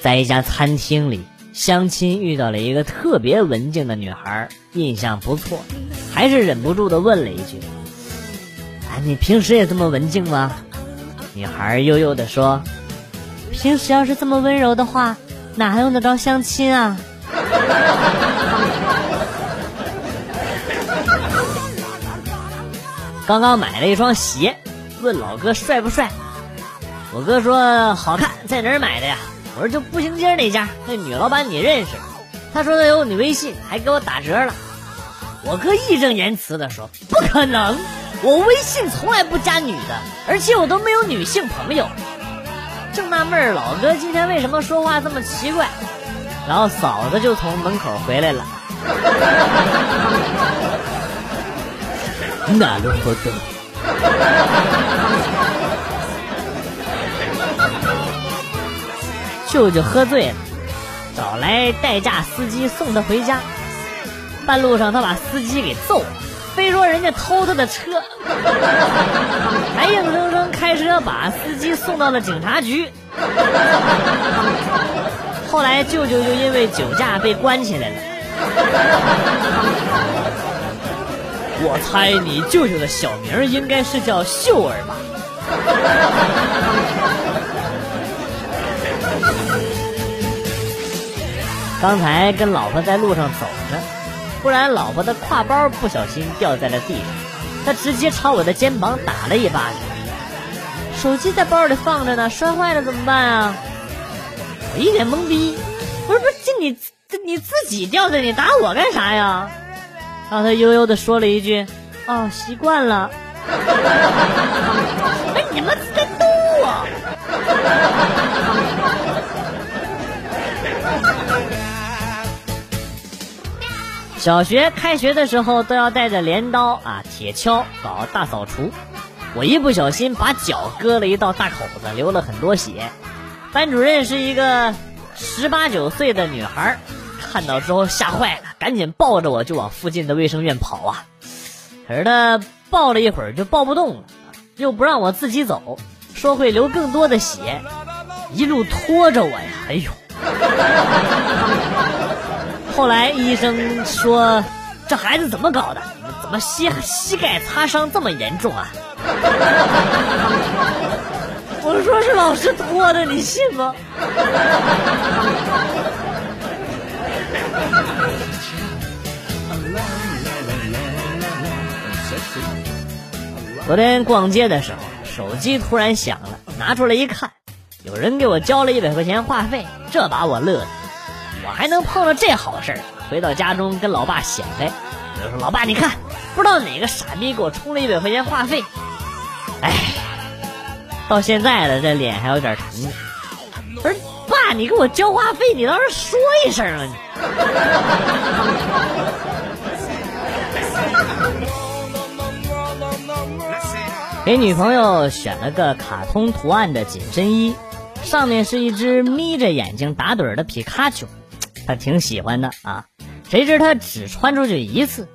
在一家餐厅里相亲，遇到了一个特别文静的女孩，印象不错，还是忍不住的问了一句：“哎，你平时也这么文静吗？”女孩悠悠的说：“平时要是这么温柔的话，哪还用得着相亲啊？”刚刚买了一双鞋，问老哥帅不帅？我哥说好看，在哪儿买的呀？我说就步行街那家，那女老板你认识？他说他有你微信，还给我打折了。我哥义正言辞的说不可能，我微信从来不加女的，而且我都没有女性朋友。正纳闷老哥今天为什么说话这么奇怪，然后嫂子就从门口回来了。哪路活动？舅舅喝醉了，找来代驾司机送他回家。半路上他把司机给揍了，非说人家偷他的车，还硬生生开车把司机送到了警察局。后来舅舅就因为酒驾被关起来了。我猜你舅舅的小名应该是叫秀儿吧？刚才跟老婆在路上走着，突然老婆的挎包不小心掉在了地上，他直接朝我的肩膀打了一巴掌。手机在包里放着呢，摔坏了怎么办啊？我一脸懵逼，不是不是，就你你自己掉的，你打我干啥呀？然后他悠悠的说了一句：“哦，习惯了。”小学开学的时候都要带着镰刀啊、铁锹搞大扫除，我一不小心把脚割了一道大口子，流了很多血。班主任是一个十八九岁的女孩。看到之后吓坏了，赶紧抱着我就往附近的卫生院跑啊！可是他抱了一会儿就抱不动了，又不让我自己走，说会流更多的血，一路拖着我呀！哎呦！后来医生说这孩子怎么搞的？怎么膝膝盖擦伤这么严重啊？我说是老师拖的，你信吗？昨天逛街的时候，手机突然响了，拿出来一看，有人给我交了一百块钱话费，这把我乐的，我还能碰到这好事儿。回到家中跟老爸显摆，我说：“老爸，你看，不知道哪个傻逼给我充了一百块钱话费。”哎，到现在了，这脸还有点疼。不是，爸，你给我交话费，你倒是说一声啊！你给女朋友选了个卡通图案的紧身衣，上面是一只眯着眼睛打盹的皮卡丘，他挺喜欢的啊。谁知他只穿出去一次，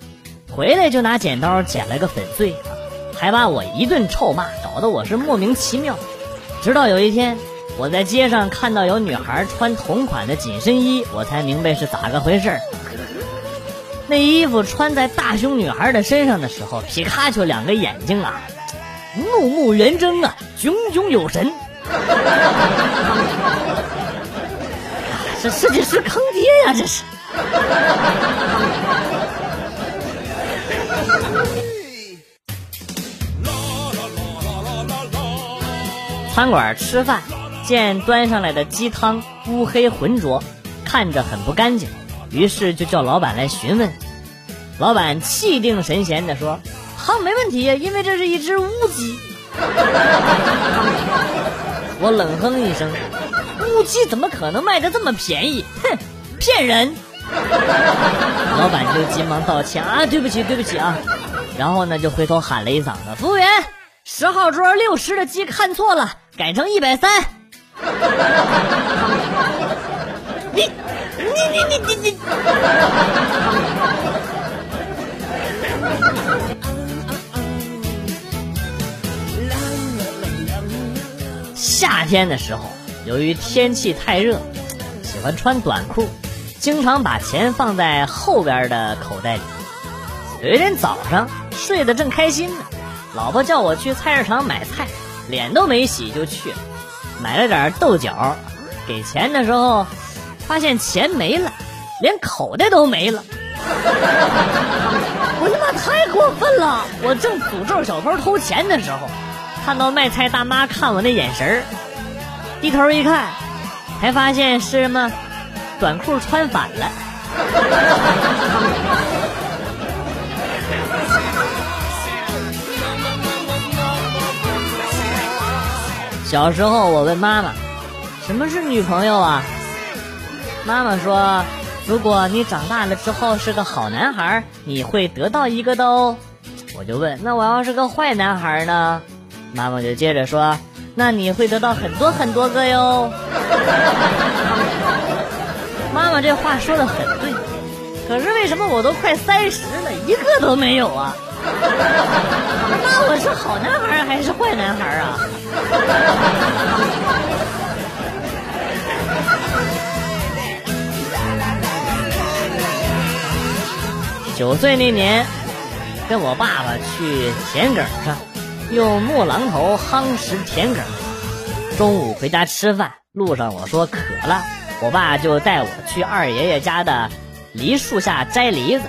回来就拿剪刀剪了个粉碎啊，还把我一顿臭骂，搞得我是莫名其妙。直到有一天，我在街上看到有女孩穿同款的紧身衣，我才明白是咋个回事那衣服穿在大胸女孩的身上的时候，皮卡丘两个眼睛啊。怒目圆睁啊，炯炯有神。这设计师坑爹呀！这是。餐馆吃饭，见端上来的鸡汤乌黑浑浊，看着很不干净，于是就叫老板来询问。老板气定神闲的说。好，没问题，因为这是一只乌鸡。我冷哼一声，乌鸡怎么可能卖的这么便宜？哼，骗人！老板就急忙道歉啊，对不起，对不起啊。然后呢，就回头喊了一嗓子：“服务员，十号桌六十的鸡看错了，改成一百三。”你，你，你，你，你，你。夏天的时候，由于天气太热，喜欢穿短裤，经常把钱放在后边的口袋里。有一天早上睡得正开心呢，老婆叫我去菜市场买菜，脸都没洗就去了，买了点豆角。给钱的时候，发现钱没了，连口袋都没了。我他妈太过分了！我正诅咒小偷偷钱的时候，看到卖菜大妈看我那眼神儿，低头一看，才发现是什么短裤穿反了。小时候，我问妈妈：“什么是女朋友啊？”妈妈说：“如果你长大了之后是个好男孩，你会得到一个的哦。”我就问：“那我要是个坏男孩呢？”妈妈就接着说：“那你会得到很多很多个哟。”妈妈这话说的很对，可是为什么我都快三十了，一个都没有啊？那我是好男孩还是坏男孩啊？九岁那年，跟我爸爸去田埂上，用木榔头夯实田埂。中午回家吃饭，路上我说渴了，我爸就带我去二爷爷家的梨树下摘梨子，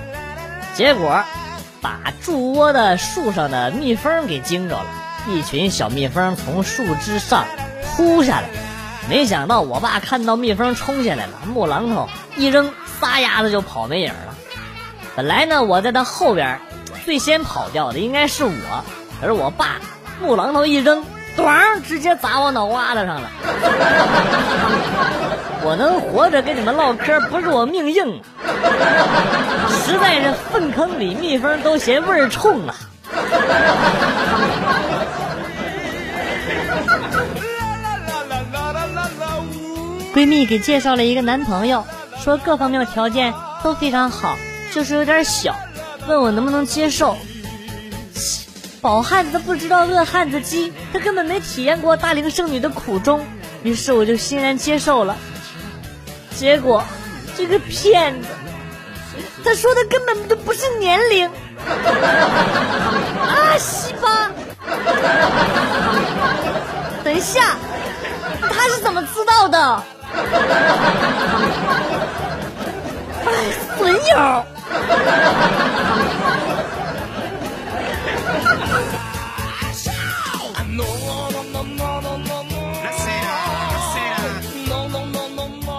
结果。把筑窝的树上的蜜蜂给惊着了，一群小蜜蜂从树枝上扑下来，没想到我爸看到蜜蜂冲下来了，木榔头一扔，撒丫子就跑没影了。本来呢，我在他后边，最先跑掉的应该是我，可是我爸木榔头一扔，咣，直接砸我脑瓜子上了。我能活着跟你们唠嗑，不是我命硬，实在是粪坑里蜜蜂都嫌味儿冲啊！闺蜜给介绍了一个男朋友，说各方面条件都非常好，就是有点小，问我能不能接受。饱汉子不知道饿汉子饥，他根本没体验过大龄剩女的苦衷，于是我就欣然接受了。结果，这个骗子，他说的根本就不是年龄。啊，西巴！等一下，他是怎么知道的？哎，损友！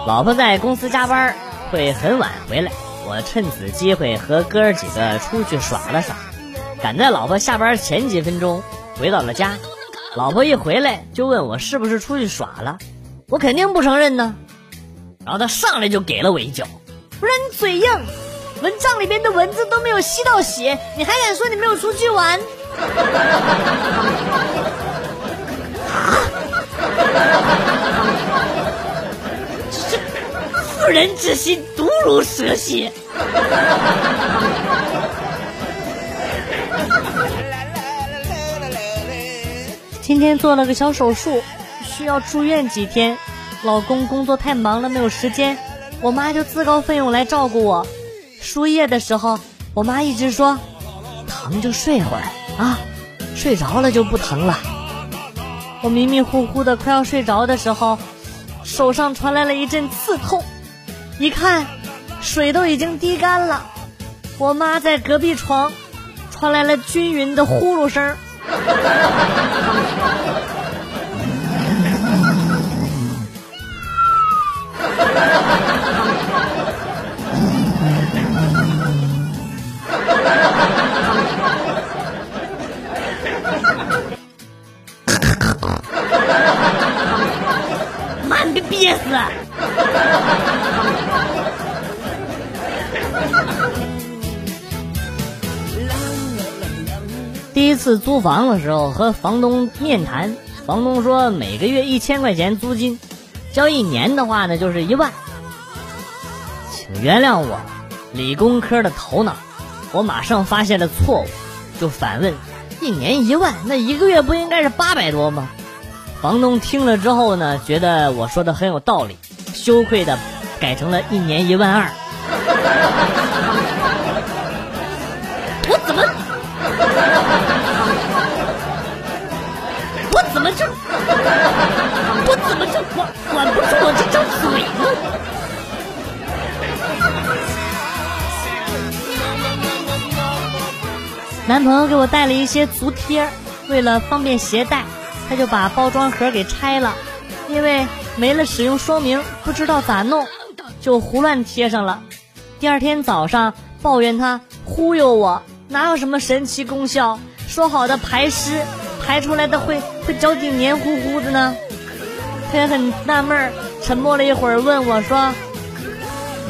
老婆在公司加班，会很晚回来。我趁此机会和哥儿几个出去耍了耍，赶在老婆下班前几分钟回到了家。老婆一回来就问我是不是出去耍了，我肯定不承认呢。然后他上来就给了我一脚，不然你嘴硬，蚊帐里边的蚊子都没有吸到血，你还敢说你没有出去玩？妇人之心，毒如蛇蝎。今天做了个小手术，需要住院几天。老公工作太忙了，没有时间。我妈就自告奋勇来照顾我。输液的时候，我妈一直说：“疼就睡会儿啊，睡着了就不疼了。”我迷迷糊糊的快要睡着的时候，手上传来了一阵刺痛。一看，水都已经滴干了。我妈在隔壁床，传来了均匀的呼噜声。次租房的时候和房东面谈，房东说每个月一千块钱租金，交一年的话呢就是一万。请原谅我理工科的头脑，我马上发现了错误，就反问：一年一万，那一个月不应该是八百多吗？房东听了之后呢，觉得我说的很有道理，羞愧的改成了一年一万二。男朋友给我带了一些足贴，为了方便携带，他就把包装盒给拆了，因为没了使用说明，不知道咋弄，就胡乱贴上了。第二天早上抱怨他忽悠我，哪有什么神奇功效？说好的排湿，排出来的会会脚底黏糊糊的呢？他也很纳闷儿，沉默了一会儿，问我说：“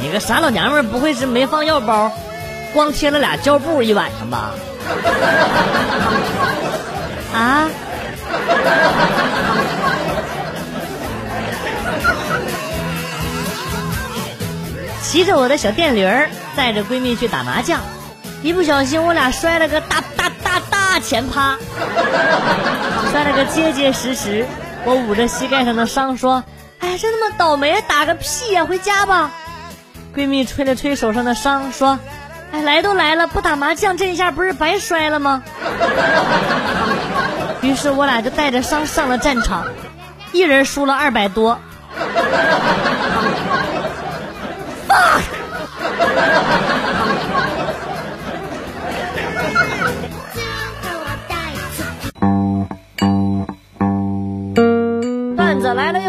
你个傻老娘们，不会是没放药包，光贴了俩胶布一晚上吧？”啊！骑着我的小电驴儿，带着闺蜜去打麻将，一不小心我俩摔了个大大大大前趴，摔了个结结实实。我捂着膝盖上的伤说：“哎，真他妈倒霉，打个屁呀！回家吧。”闺蜜吹了吹手上的伤说。哎，来都来了，不打麻将这一下不是白摔了吗？于是我俩就带着伤上了战场，一人输了二百多。fuck